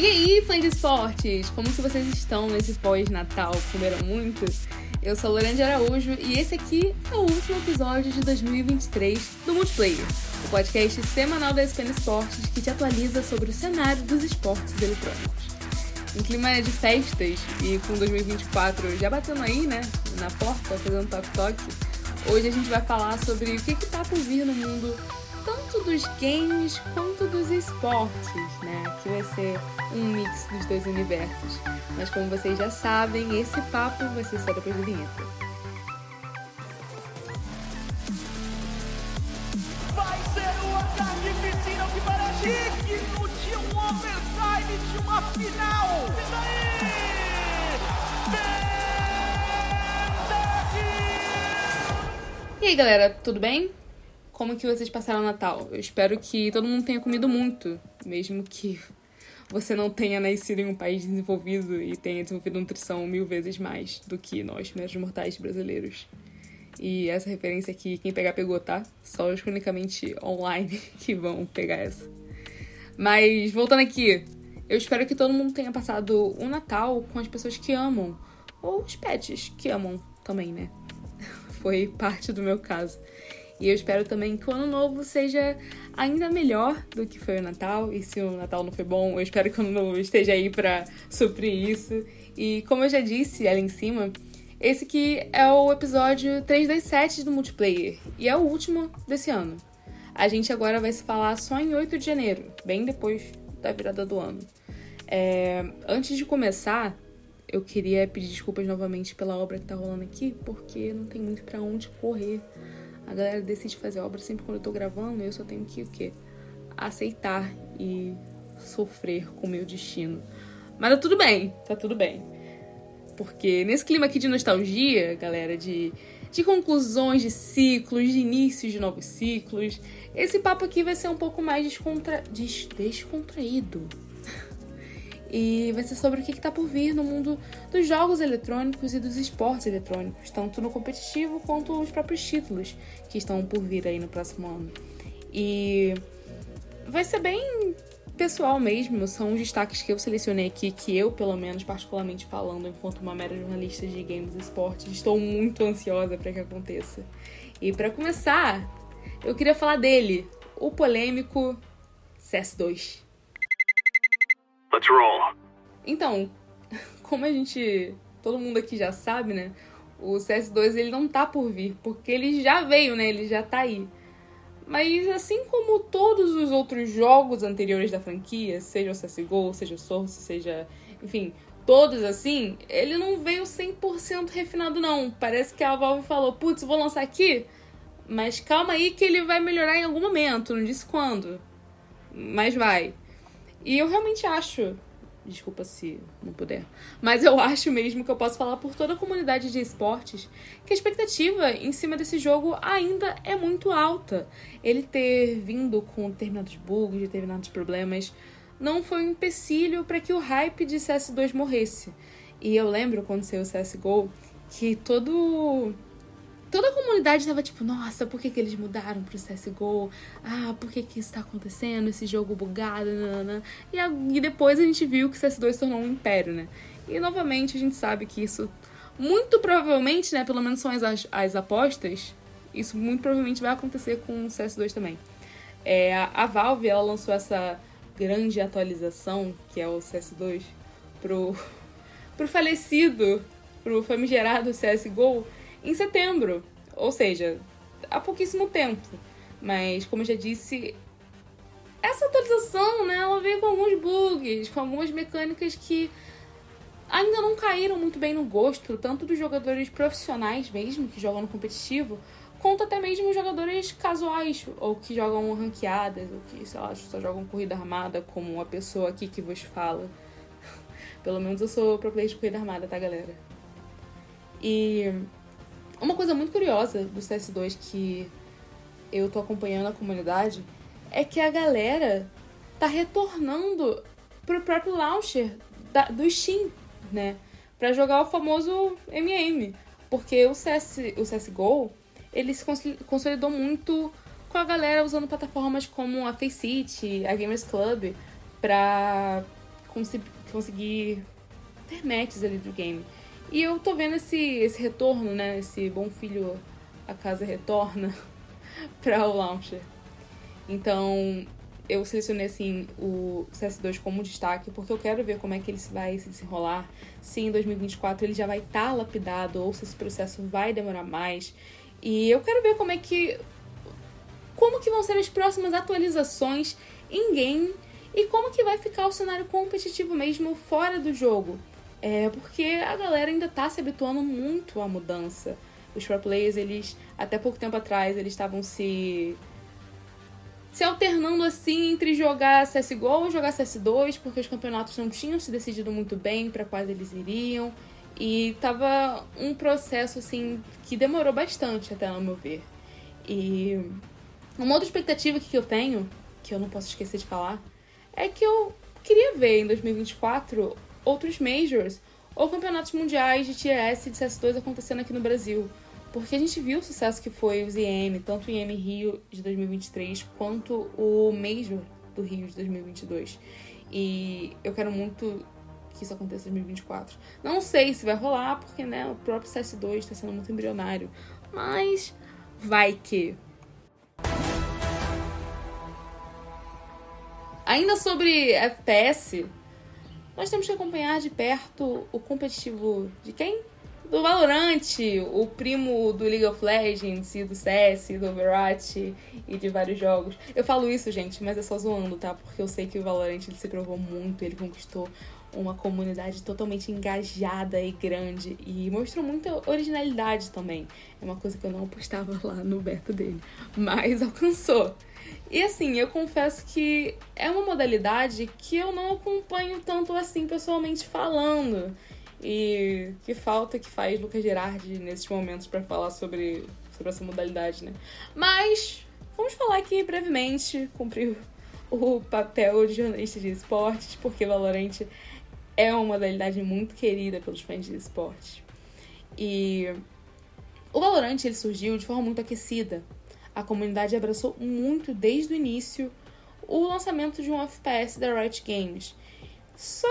E aí, fãs de esportes? Como que vocês estão nesse pós-natal? Comeram muito? Eu sou Lorena Araújo e esse aqui é o último episódio de 2023 do Multiplayer, o podcast semanal da SPN Esportes que te atualiza sobre o cenário dos esportes eletrônicos. Em clima de festas e com 2024 já batendo aí, né, na porta, fazendo toque-toque, hoje a gente vai falar sobre o que, que tá por vir no mundo tanto dos games quanto dos esportes, né? Aqui vai ser um mix dos dois universos. Mas como vocês já sabem, esse papo vai ser só depois da vinheta. Vai ser um ataque piscina que parece digno de um overtime de uma final. E daí? E aí, galera, tudo bem? Como que vocês passaram o Natal? Eu espero que todo mundo tenha comido muito, mesmo que você não tenha nascido em um país desenvolvido e tenha desenvolvido nutrição mil vezes mais do que nós, meros mortais brasileiros. E essa referência aqui, quem pegar, pegou, tá? Só os unicamente online que vão pegar essa. Mas, voltando aqui, eu espero que todo mundo tenha passado o Natal com as pessoas que amam. Ou os pets que amam também, né? Foi parte do meu caso. E eu espero também que o ano novo seja ainda melhor do que foi o Natal. E se o Natal não foi bom, eu espero que o ano novo esteja aí para suprir isso. E como eu já disse ali em cima, esse aqui é o episódio 3 das 7 do multiplayer. E é o último desse ano. A gente agora vai se falar só em 8 de janeiro, bem depois da virada do ano. É, antes de começar, eu queria pedir desculpas novamente pela obra que tá rolando aqui, porque não tem muito para onde correr a galera decide fazer obra sempre quando eu tô gravando, eu só tenho que o quê? Aceitar e sofrer com o meu destino. Mas tá tudo bem, tá tudo bem. Porque nesse clima aqui de nostalgia, galera, de, de conclusões de ciclos, de inícios de novos ciclos, esse papo aqui vai ser um pouco mais descontra... Des... descontraído. E vai ser sobre o que está por vir no mundo dos jogos eletrônicos e dos esportes eletrônicos, tanto no competitivo quanto os próprios títulos que estão por vir aí no próximo ano. E vai ser bem pessoal mesmo, são os destaques que eu selecionei aqui, que eu, pelo menos, particularmente falando, enquanto uma mera jornalista de games e esportes, estou muito ansiosa para que aconteça. E para começar, eu queria falar dele, o polêmico CS2. Let's roll. Então, como a gente, todo mundo aqui já sabe, né? O CS2 ele não tá por vir, porque ele já veio, né? Ele já tá aí. Mas assim como todos os outros jogos anteriores da franquia, seja o CSGO, seja o Source, seja, enfim, todos assim, ele não veio 100% refinado não. Parece que a Valve falou: "Putz, vou lançar aqui, mas calma aí que ele vai melhorar em algum momento, não disse quando. Mas vai. E eu realmente acho, desculpa se não puder, mas eu acho mesmo que eu posso falar por toda a comunidade de esportes que a expectativa em cima desse jogo ainda é muito alta. Ele ter vindo com determinados bugs, determinados problemas, não foi um empecilho para que o hype de CS2 morresse. E eu lembro quando saiu o CSGO que todo toda a comunidade tava tipo, nossa, por que, que eles mudaram pro CSGO? Ah, por que, que isso tá acontecendo? Esse jogo bugado, nanana. E, a, e depois a gente viu que o CS2 se tornou um império, né? E novamente a gente sabe que isso, muito provavelmente, né? Pelo menos são as, as apostas, isso muito provavelmente vai acontecer com o CS2 também. É, a, Valve, ela lançou essa grande atualização, que é o CS2, pro, pro falecido, pro famigerado CSGO, em setembro. Ou seja, há pouquíssimo tempo. Mas, como eu já disse, essa atualização, né, ela veio com alguns bugs, com algumas mecânicas que ainda não caíram muito bem no gosto, tanto dos jogadores profissionais mesmo, que jogam no competitivo, quanto até mesmo jogadores casuais, ou que jogam ranqueadas, ou que, sei lá, só jogam corrida armada, como a pessoa aqui que vos fala. Pelo menos eu sou pro player de corrida armada, tá, galera? E uma coisa muito curiosa do CS2 que eu tô acompanhando a comunidade é que a galera tá retornando pro próprio launcher da, do Steam, né? Pra jogar o famoso MM. Porque o, CS, o CSGO, ele se consolidou muito com a galera usando plataformas como a Faceit, a Gamers Club, pra conseguir ter matches ali do game. E eu tô vendo esse, esse retorno, né? Esse bom filho a casa retorna para o launcher. Então, eu selecionei assim o CS2 como destaque porque eu quero ver como é que ele vai se desenrolar. Se em 2024 ele já vai estar tá lapidado ou se esse processo vai demorar mais. E eu quero ver como é que como que vão ser as próximas atualizações em game e como que vai ficar o cenário competitivo mesmo fora do jogo. É porque a galera ainda tá se habituando muito à mudança. Os pro players, eles até pouco tempo atrás, eles estavam se se alternando assim entre jogar CSGO e jogar CS2, porque os campeonatos não tinham se decidido muito bem para quais eles iriam. E tava um processo assim que demorou bastante até no meu ver. E uma outra expectativa que eu tenho, que eu não posso esquecer de falar, é que eu queria ver em 2024 outros majors ou campeonatos mundiais de Tier S e de CS2 acontecendo aqui no Brasil. Porque a gente viu o sucesso que foi os IM, tanto o IM Rio de 2023 quanto o Major do Rio de 2022. E eu quero muito que isso aconteça em 2024. Não sei se vai rolar, porque né, o próprio CS2 está sendo muito embrionário. Mas vai que. Ainda sobre FPS, nós temos que acompanhar de perto o competitivo de quem? Do Valorant, o primo do League of Legends e do CS, do Overwatch e de vários jogos. Eu falo isso, gente, mas é só zoando, tá? Porque eu sei que o Valorant ele se provou muito, ele conquistou uma comunidade totalmente engajada e grande e mostrou muita originalidade também. É uma coisa que eu não apostava lá no beta dele, mas alcançou. E assim, eu confesso que é uma modalidade que eu não acompanho tanto assim pessoalmente falando. E que falta que faz Lucas Gerardi nesses momentos para falar sobre, sobre essa modalidade, né? Mas vamos falar aqui brevemente, cumprir o papel de jornalista de esportes, porque Valorant é uma modalidade muito querida pelos fãs de esportes. E o Valorant ele surgiu de forma muito aquecida. A comunidade abraçou muito desde o início o lançamento de um FPS da Riot Games. Só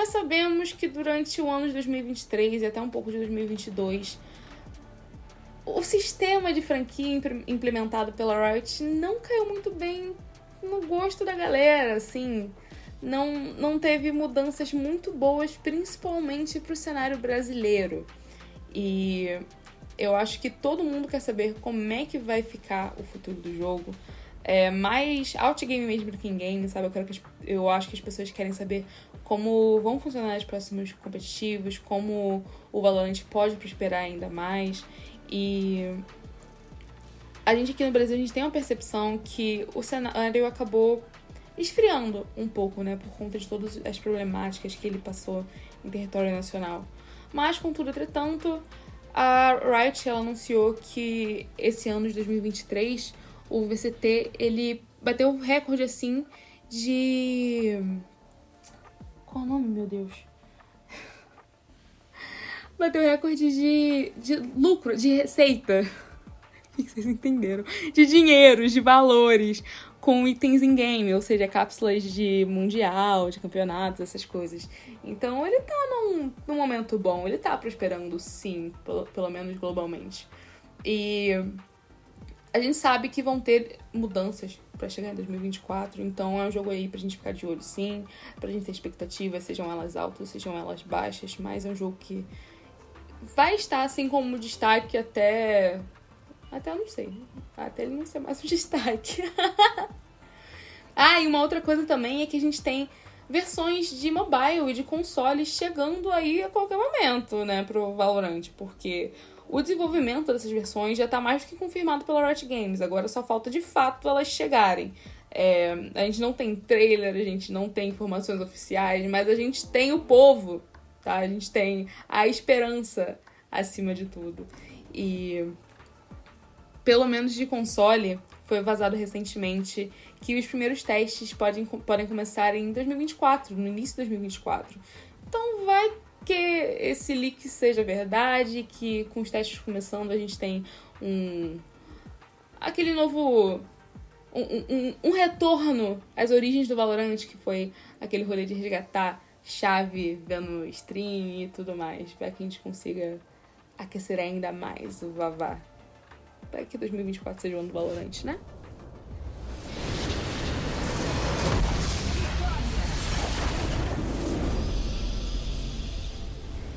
nós sabemos que durante o ano de 2023 e até um pouco de 2022, o sistema de franquia implementado pela Riot não caiu muito bem no gosto da galera, assim. Não, não teve mudanças muito boas, principalmente para o cenário brasileiro. E eu acho que todo mundo quer saber como é que vai ficar o futuro do jogo é, mais outgame mesmo do que in-game, sabe? Eu, quero que as, eu acho que as pessoas querem saber como vão funcionar os próximos competitivos, como o Valorant pode prosperar ainda mais. E a gente aqui no Brasil, a gente tem uma percepção que o cenário acabou esfriando um pouco, né? Por conta de todas as problemáticas que ele passou em território nacional. Mas, contudo, entretanto, a Riot ela anunciou que esse ano de 2023 o VCT, ele bateu um recorde, assim, de... Qual o nome, meu Deus? bateu recorde de, de lucro, de receita. Vocês entenderam? De dinheiro, de valores, com itens em game, ou seja, cápsulas de mundial, de campeonatos, essas coisas. Então ele tá num, num momento bom, ele tá prosperando sim, pelo, pelo menos globalmente. E a gente sabe que vão ter mudanças para chegar em 2024, então é um jogo aí pra gente ficar de olho sim, pra gente ter expectativas, sejam elas altas, sejam elas baixas, mas é um jogo que vai estar assim como destaque até. Até eu não sei. Até ele não ser mais um destaque. ah, e uma outra coisa também é que a gente tem versões de mobile e de consoles chegando aí a qualquer momento, né, pro Valorant, porque o desenvolvimento dessas versões já está mais do que confirmado pela Riot Games. Agora só falta de fato elas chegarem. É, a gente não tem trailer, a gente não tem informações oficiais, mas a gente tem o povo, tá? A gente tem a esperança acima de tudo. E pelo menos de console, foi vazado recentemente que os primeiros testes podem, podem começar em 2024, no início de 2024. Então vai que esse leak seja verdade, que com os testes começando a gente tem um aquele novo um, um, um retorno às origens do Valorant, que foi aquele rolê de resgatar chave vendo stream e tudo mais, para que a gente consiga aquecer ainda mais o Vavá. Para que 2024 seja o ano do Valorant, né?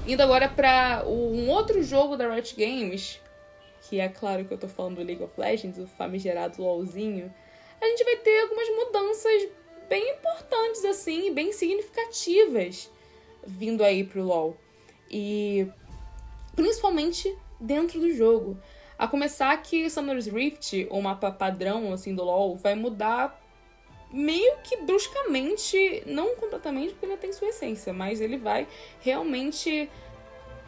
Indo agora para um outro jogo da Riot Games, que é claro que eu tô falando do League of Legends, o famigerado LoLzinho, a gente vai ter algumas mudanças bem importantes, assim, bem significativas vindo aí pro LoL. E principalmente dentro do jogo. A começar que Summer's Rift, o mapa padrão assim do LoL, vai mudar meio que bruscamente, não completamente porque ainda tem sua essência, mas ele vai realmente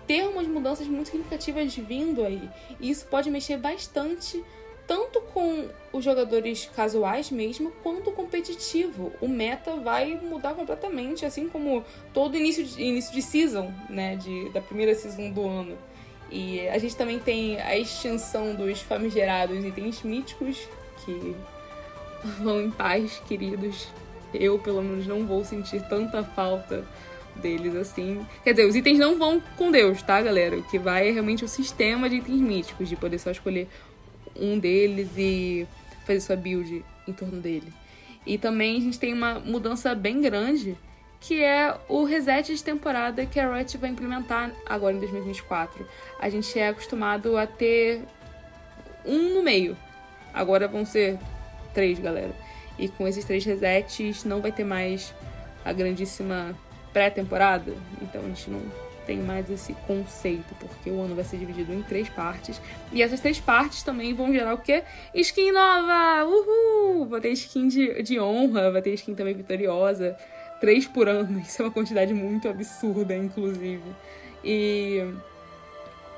ter umas mudanças muito significativas vindo aí. E isso pode mexer bastante tanto com os jogadores casuais mesmo, quanto o competitivo. O meta vai mudar completamente, assim como todo início de, início de season, né, de, da primeira season do ano. E a gente também tem a extinção dos famigerados itens míticos, que vão em paz, queridos. Eu, pelo menos, não vou sentir tanta falta deles assim. Quer dizer, os itens não vão com Deus, tá, galera? O que vai é realmente o sistema de itens míticos, de poder só escolher um deles e fazer sua build em torno dele. E também a gente tem uma mudança bem grande, que é o reset de temporada que a Riot vai implementar agora em 2024. A gente é acostumado a ter um no meio. Agora vão ser três, galera. E com esses três resets não vai ter mais a grandíssima pré-temporada. Então a gente não tem mais esse conceito, porque o ano vai ser dividido em três partes. E essas três partes também vão gerar o quê? Skin nova! Uhul! Vai ter skin de, de honra, vai ter skin também vitoriosa. Três por ano, isso é uma quantidade muito absurda, inclusive. E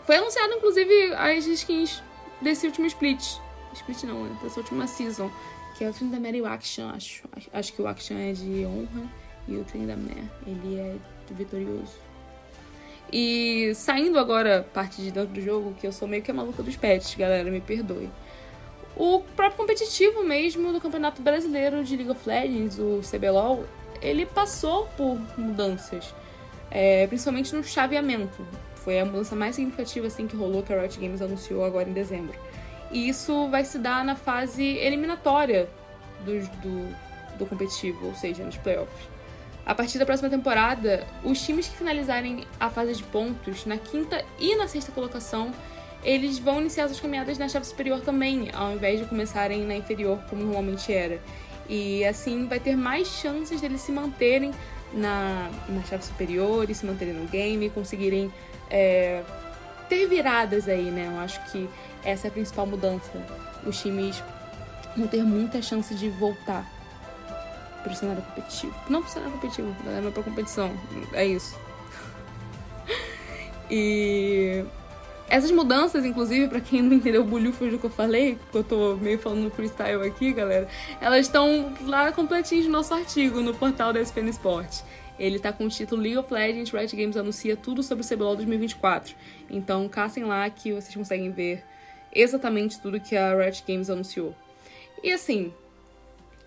foi anunciado, inclusive, as skins desse último split. Split não, né? Dessa última season. Que é o trem da Mary Action, acho. Acho que o Action é de honra e o trem da Mary, ele é vitorioso. E saindo agora parte de dentro do jogo, que eu sou meio que a maluca dos pets, galera, me perdoe. O próprio competitivo mesmo do Campeonato Brasileiro de League of Legends, o CBLOL, ele passou por mudanças, é, principalmente no chaveamento. Foi a mudança mais significativa assim que rolou que a Riot Games anunciou agora em dezembro. E isso vai se dar na fase eliminatória do, do, do competitivo, ou seja, nos playoffs. A partir da próxima temporada, os times que finalizarem a fase de pontos na quinta e na sexta colocação, eles vão iniciar suas caminhadas na chave superior também, ao invés de começarem na inferior como normalmente era. E assim vai ter mais chances deles se manterem na, na chave superior e se manterem no game, conseguirem é, ter viradas aí, né? Eu acho que essa é a principal mudança. Os times vão ter muita chance de voltar pro cenário competitivo. Não pro cenário competitivo, mas pra competição. É isso. E essas mudanças, inclusive, para quem não entendeu o bulhufas do que eu falei, porque eu tô meio falando freestyle aqui, galera, elas estão lá completinhas no nosso artigo no portal da SPN Sport. Ele tá com o título League of Legends Riot Games anuncia tudo sobre o CBLOL 2024. Então, caçem lá que vocês conseguem ver exatamente tudo que a Riot Games anunciou. E assim,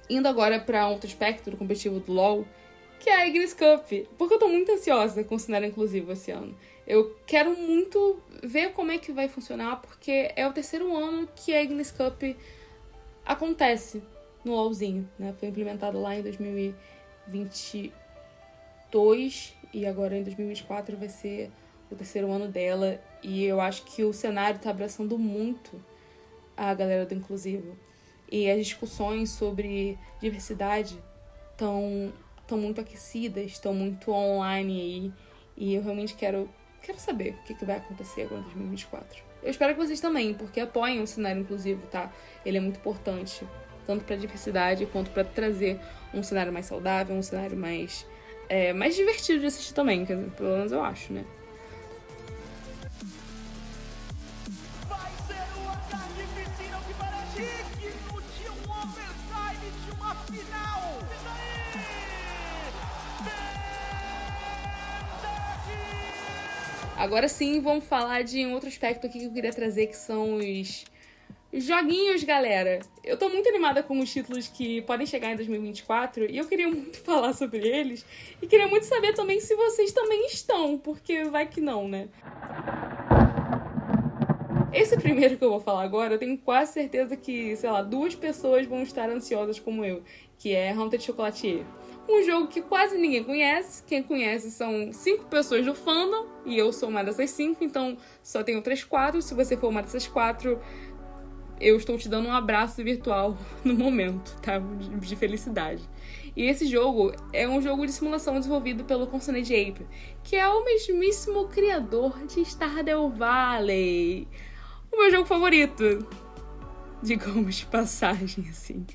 indo agora para outro aspecto do competitivo do LoL, que é a Ignis Cup, porque eu tô muito ansiosa com o cenário inclusivo esse ano. Eu quero muito ver como é que vai funcionar, porque é o terceiro ano que a Ignis Cup acontece no LoLzinho, né? Foi implementado lá em 2022 e agora em 2024 vai ser o terceiro ano dela e eu acho que o cenário tá abraçando muito a galera do inclusivo e as discussões sobre diversidade estão estão muito aquecidas, estão muito online aí, e eu realmente quero quero saber o que, que vai acontecer agora em 2024. Eu espero que vocês também, porque apoiem o cenário inclusivo, tá? Ele é muito importante, tanto para diversidade quanto para trazer um cenário mais saudável, um cenário mais é, mais divertido de assistir também, pelo menos eu acho, né? Agora sim, vamos falar de um outro aspecto aqui que eu queria trazer, que são os, Joguinhos, galera! Eu tô muito animada com os títulos que podem chegar em 2024 e eu queria muito falar sobre eles. E queria muito saber também se vocês também estão, porque vai que não, né? Esse primeiro que eu vou falar agora, eu tenho quase certeza que, sei lá, duas pessoas vão estar ansiosas como eu, que é Haunted Chocolatier. Um jogo que quase ninguém conhece. Quem conhece são cinco pessoas do fandom, e eu sou uma dessas cinco, então só tenho outras quatro. Se você for uma dessas quatro, eu estou te dando um abraço virtual no momento, tá? De felicidade. E esse jogo é um jogo de simulação desenvolvido pelo Consonant Ape, que é o mesmíssimo criador de Stardew Valley. O meu jogo favorito. Digamos de passagem, assim.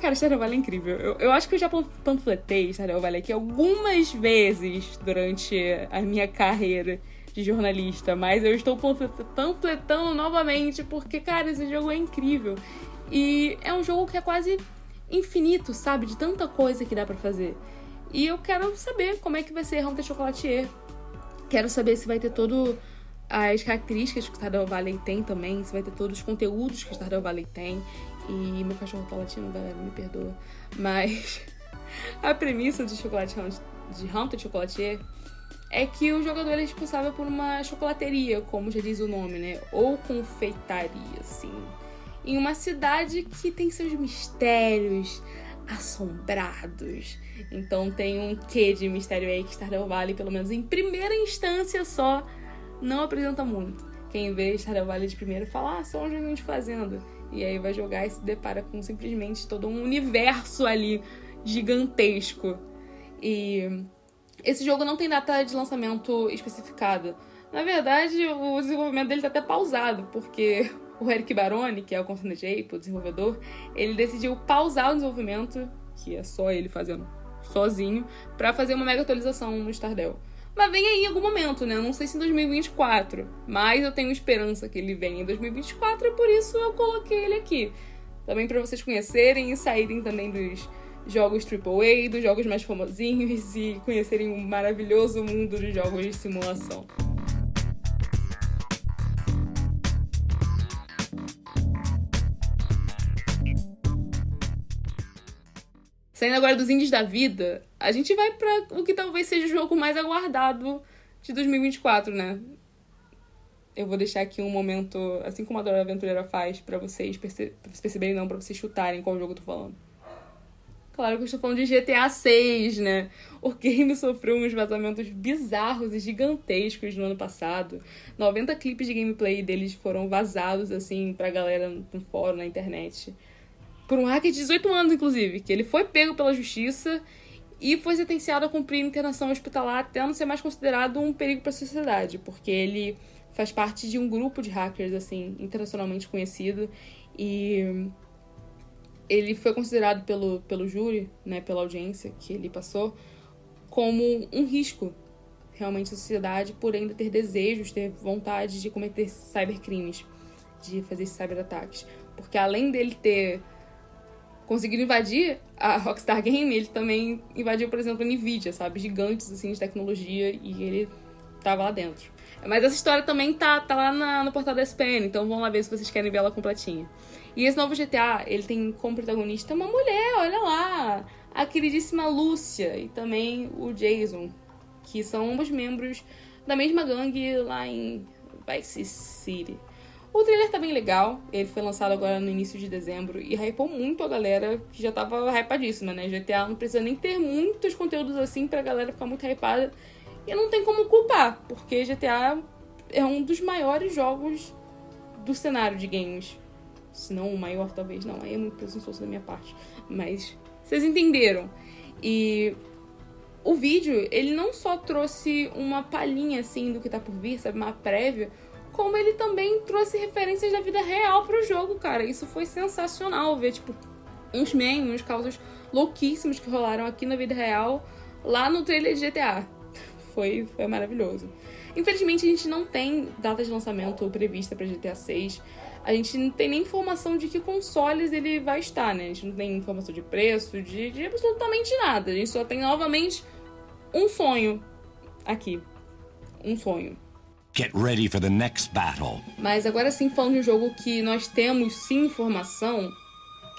Cara, Stardew Valley é incrível. Eu, eu acho que eu já panfletei Stardew Valley aqui algumas vezes durante a minha carreira de jornalista, mas eu estou panfletando novamente porque, cara, esse jogo é incrível. E é um jogo que é quase infinito, sabe? De tanta coisa que dá para fazer. E eu quero saber como é que vai ser Haunted Chocolatier. Quero saber se vai ter todo as características que o Stardew Valley tem também, se vai ter todos os conteúdos que o Stardew Valley tem. E meu cachorro tá latindo, galera, me perdoa. Mas a premissa de chocolate de Haunted Chocolatier é que o jogador é responsável por uma chocolateria, como já diz o nome, né? Ou confeitaria, assim. Em uma cidade que tem seus mistérios assombrados. Então tem um quê de mistério aí que Stardew Valley, pelo menos em primeira instância só, não apresenta muito. Quem vê Valley de primeiro fala, ah, só um joguinho de fazenda. E aí vai jogar e se depara com simplesmente todo um universo ali gigantesco. E esse jogo não tem data de lançamento especificada. Na verdade, o desenvolvimento dele tá até pausado, porque o Eric Baroni, que é o Constant J, o desenvolvedor, ele decidiu pausar o desenvolvimento, que é só ele fazendo sozinho, para fazer uma mega atualização no Stardew. Mas vem aí em algum momento, né? Não sei se em 2024, mas eu tenho esperança que ele venha em 2024 e por isso eu coloquei ele aqui. Também para vocês conhecerem e saírem também dos jogos AAA, dos jogos mais famosinhos e conhecerem o maravilhoso mundo dos jogos de simulação. Saindo agora dos indies da vida, a gente vai para o que talvez seja o jogo mais aguardado de 2024, né? Eu vou deixar aqui um momento, assim como a Dora Aventureira faz, para vocês perce perceberem, não, para vocês chutarem qual jogo eu tô falando. Claro que eu estou falando de GTA 6, né? O game sofreu uns vazamentos bizarros e gigantescos no ano passado. 90 clipes de gameplay deles foram vazados, assim, pra galera no fórum, na internet. Por um hacker de 18 anos, inclusive, que ele foi pego pela justiça e foi sentenciado a cumprir internação hospitalar até não ser mais considerado um perigo para a sociedade, porque ele faz parte de um grupo de hackers, assim, internacionalmente conhecido. E ele foi considerado pelo, pelo júri, né, pela audiência que ele passou, como um risco realmente à sociedade por ainda ter desejos, ter vontade de cometer cybercrimes, de fazer cyberataques. Porque além dele ter conseguido invadir a Rockstar Game, ele também invadiu, por exemplo, a Nvidia, sabe? Gigantes, assim, de tecnologia, e ele tava lá dentro. Mas essa história também tá, tá lá na, no portal da SPN, então vamos lá ver se vocês querem ver ela completinha. E esse novo GTA, ele tem como protagonista uma mulher, olha lá, a queridíssima Lúcia e também o Jason, que são ambos membros da mesma gangue lá em Vice City. O trailer tá bem legal, ele foi lançado agora no início de dezembro e hypou muito a galera que já tava hypadíssima, né? GTA não precisa nem ter muitos conteúdos assim pra galera ficar muito hypada. E não tem como culpar, porque GTA é um dos maiores jogos do cenário de games se não o maior, talvez. Não, aí é muito presunçoso da minha parte. Mas vocês entenderam. E o vídeo, ele não só trouxe uma palhinha, assim, do que tá por vir, sabe? Uma prévia. Como ele também trouxe referências da vida real pro jogo, cara. Isso foi sensacional ver, tipo, uns memes, uns causos louquíssimos que rolaram aqui na vida real, lá no trailer de GTA. Foi, foi maravilhoso. Infelizmente, a gente não tem data de lançamento prevista para GTA 6 a gente não tem nem informação de que consoles ele vai estar, né? A gente não tem informação de preço, de, de absolutamente nada. A gente só tem novamente um sonho aqui. Um sonho. Get ready for the next battle. Mas agora sim, falando de um jogo que nós temos sim informação,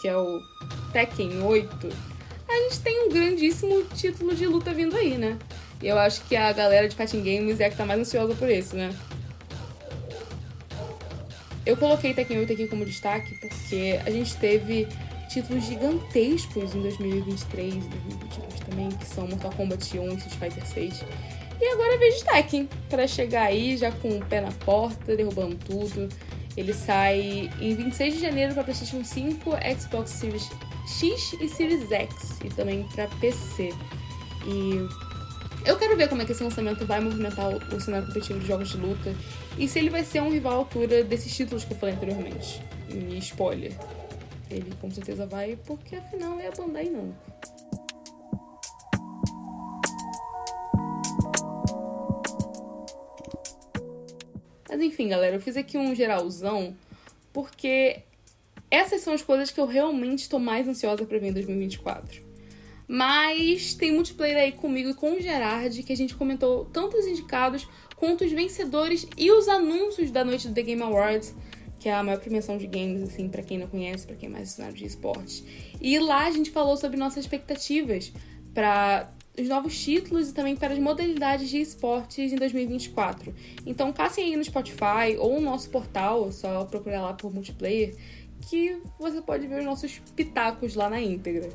que é o Tekken 8, a gente tem um grandíssimo título de luta vindo aí, né? E eu acho que a galera de Fighting Games é a que tá mais ansiosa por isso, né? Eu coloquei Tekken 8 aqui como destaque porque a gente teve títulos gigantescos em 2023 e 2022 também, que são Mortal Kombat 1 e Street Fighter 6. E agora vejo Tekken para chegar aí já com o pé na porta, derrubando tudo. Ele sai em 26 de janeiro para PlayStation 5, Xbox Series X e Series X e também para PC. E eu quero ver como é que esse lançamento vai movimentar o cenário competitivo de jogos de luta e se ele vai ser um rival à altura desses títulos que eu falei anteriormente. E spoiler, ele com certeza vai, porque afinal é a Bandai não. Mas enfim, galera, eu fiz aqui um geralzão porque essas são as coisas que eu realmente estou mais ansiosa para ver em 2024. Mas tem multiplayer aí comigo e com o Gerard que a gente comentou tanto os indicados quanto os vencedores e os anúncios da noite do The Game Awards, que é a maior premiação de games, assim, para quem não conhece, para quem é mais cenário de esportes. E lá a gente falou sobre nossas expectativas para os novos títulos e também para as modalidades de esportes em 2024. Então passem aí no Spotify ou no nosso portal, só procurar lá por multiplayer, que você pode ver os nossos pitacos lá na íntegra.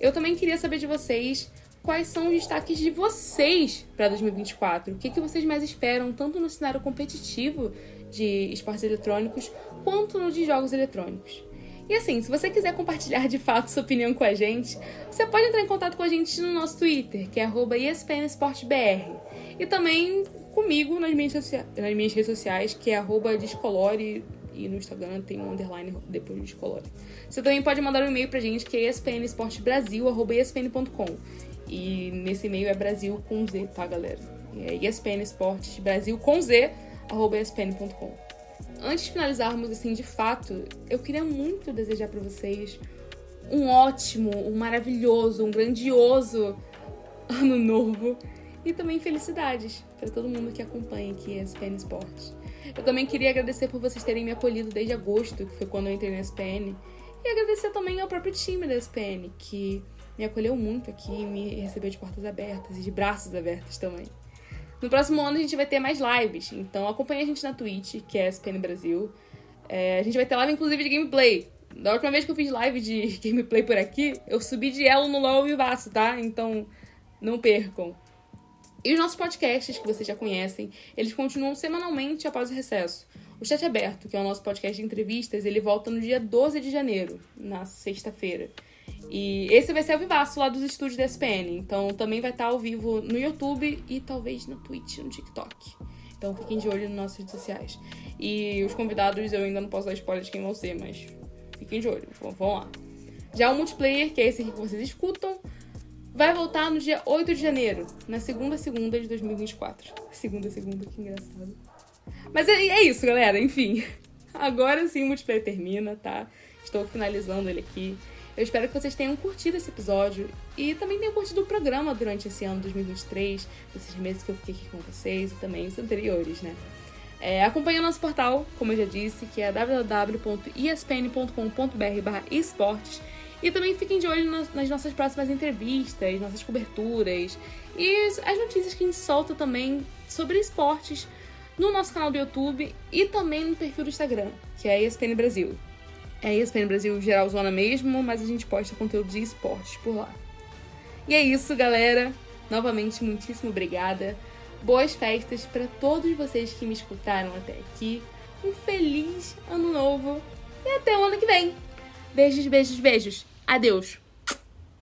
Eu também queria saber de vocês quais são os destaques de vocês para 2024. O que, que vocês mais esperam, tanto no cenário competitivo de esportes eletrônicos, quanto no de jogos eletrônicos. E assim, se você quiser compartilhar de fato sua opinião com a gente, você pode entrar em contato com a gente no nosso Twitter, que é ESPNSportBR. E também comigo nas minhas, nas minhas redes sociais, que é Descolore, e no Instagram tem um underline depois do Descolore. Você também pode mandar um e-mail pra gente, que é espnesportbrasil.espn.com. E nesse e-mail é Brasil com Z, tá, galera? É ESPN Esportes Brasil com Z, arroba espn.com. Antes de finalizarmos, assim, de fato, eu queria muito desejar para vocês um ótimo, um maravilhoso, um grandioso ano novo e também felicidades para todo mundo que acompanha aqui a SPN Esportes. Eu também queria agradecer por vocês terem me acolhido desde agosto, que foi quando eu entrei na SPN, e agradecer também ao próprio time da SPN, que me acolheu muito aqui, me recebeu de portas abertas e de braços abertos também. No próximo ano a gente vai ter mais lives, então acompanhe a gente na Twitch, que é SPN Brasil. É, a gente vai ter live inclusive de gameplay. Da última vez que eu fiz live de gameplay por aqui, eu subi de elo no LoL Vivaço, tá? Então não percam. E os nossos podcasts, que vocês já conhecem, eles continuam semanalmente após o recesso. O Chat Aberto, que é o nosso podcast de entrevistas, ele volta no dia 12 de janeiro, na sexta-feira. E esse vai ser o vivaço lá dos estúdios da SPN. Então também vai estar ao vivo no YouTube e talvez na Twitch, no TikTok. Então fiquem de olho nas nossas redes sociais. E os convidados eu ainda não posso dar spoiler de quem vão ser, mas fiquem de olho. Vão lá. Já o multiplayer, que é esse aqui que vocês escutam, vai voltar no dia 8 de janeiro, na segunda segunda de 2024. Segunda segunda, que engraçado. Mas é, é isso, galera. Enfim. Agora sim o multiplayer termina, tá? Estou finalizando ele aqui. Eu espero que vocês tenham curtido esse episódio e também tenham curtido o programa durante esse ano 2023, esses meses que eu fiquei aqui com vocês e também os anteriores, né? É, acompanhe o nosso portal, como eu já disse, que é www.espn.com.br esportes e também fiquem de olho nas, nossas próximas entrevistas, nossas coberturas e as notícias que a gente solta também sobre esportes no nosso canal do YouTube e também no perfil do Instagram, que é ESPN Brasil. É ESPN Brasil geral zona mesmo, mas a gente posta conteúdo de esportes por lá. E é isso, galera. Novamente, muitíssimo obrigada. Boas festas para todos vocês que me escutaram até aqui. Um feliz ano novo e até o ano que vem. Beijos, beijos, beijos. Adeus.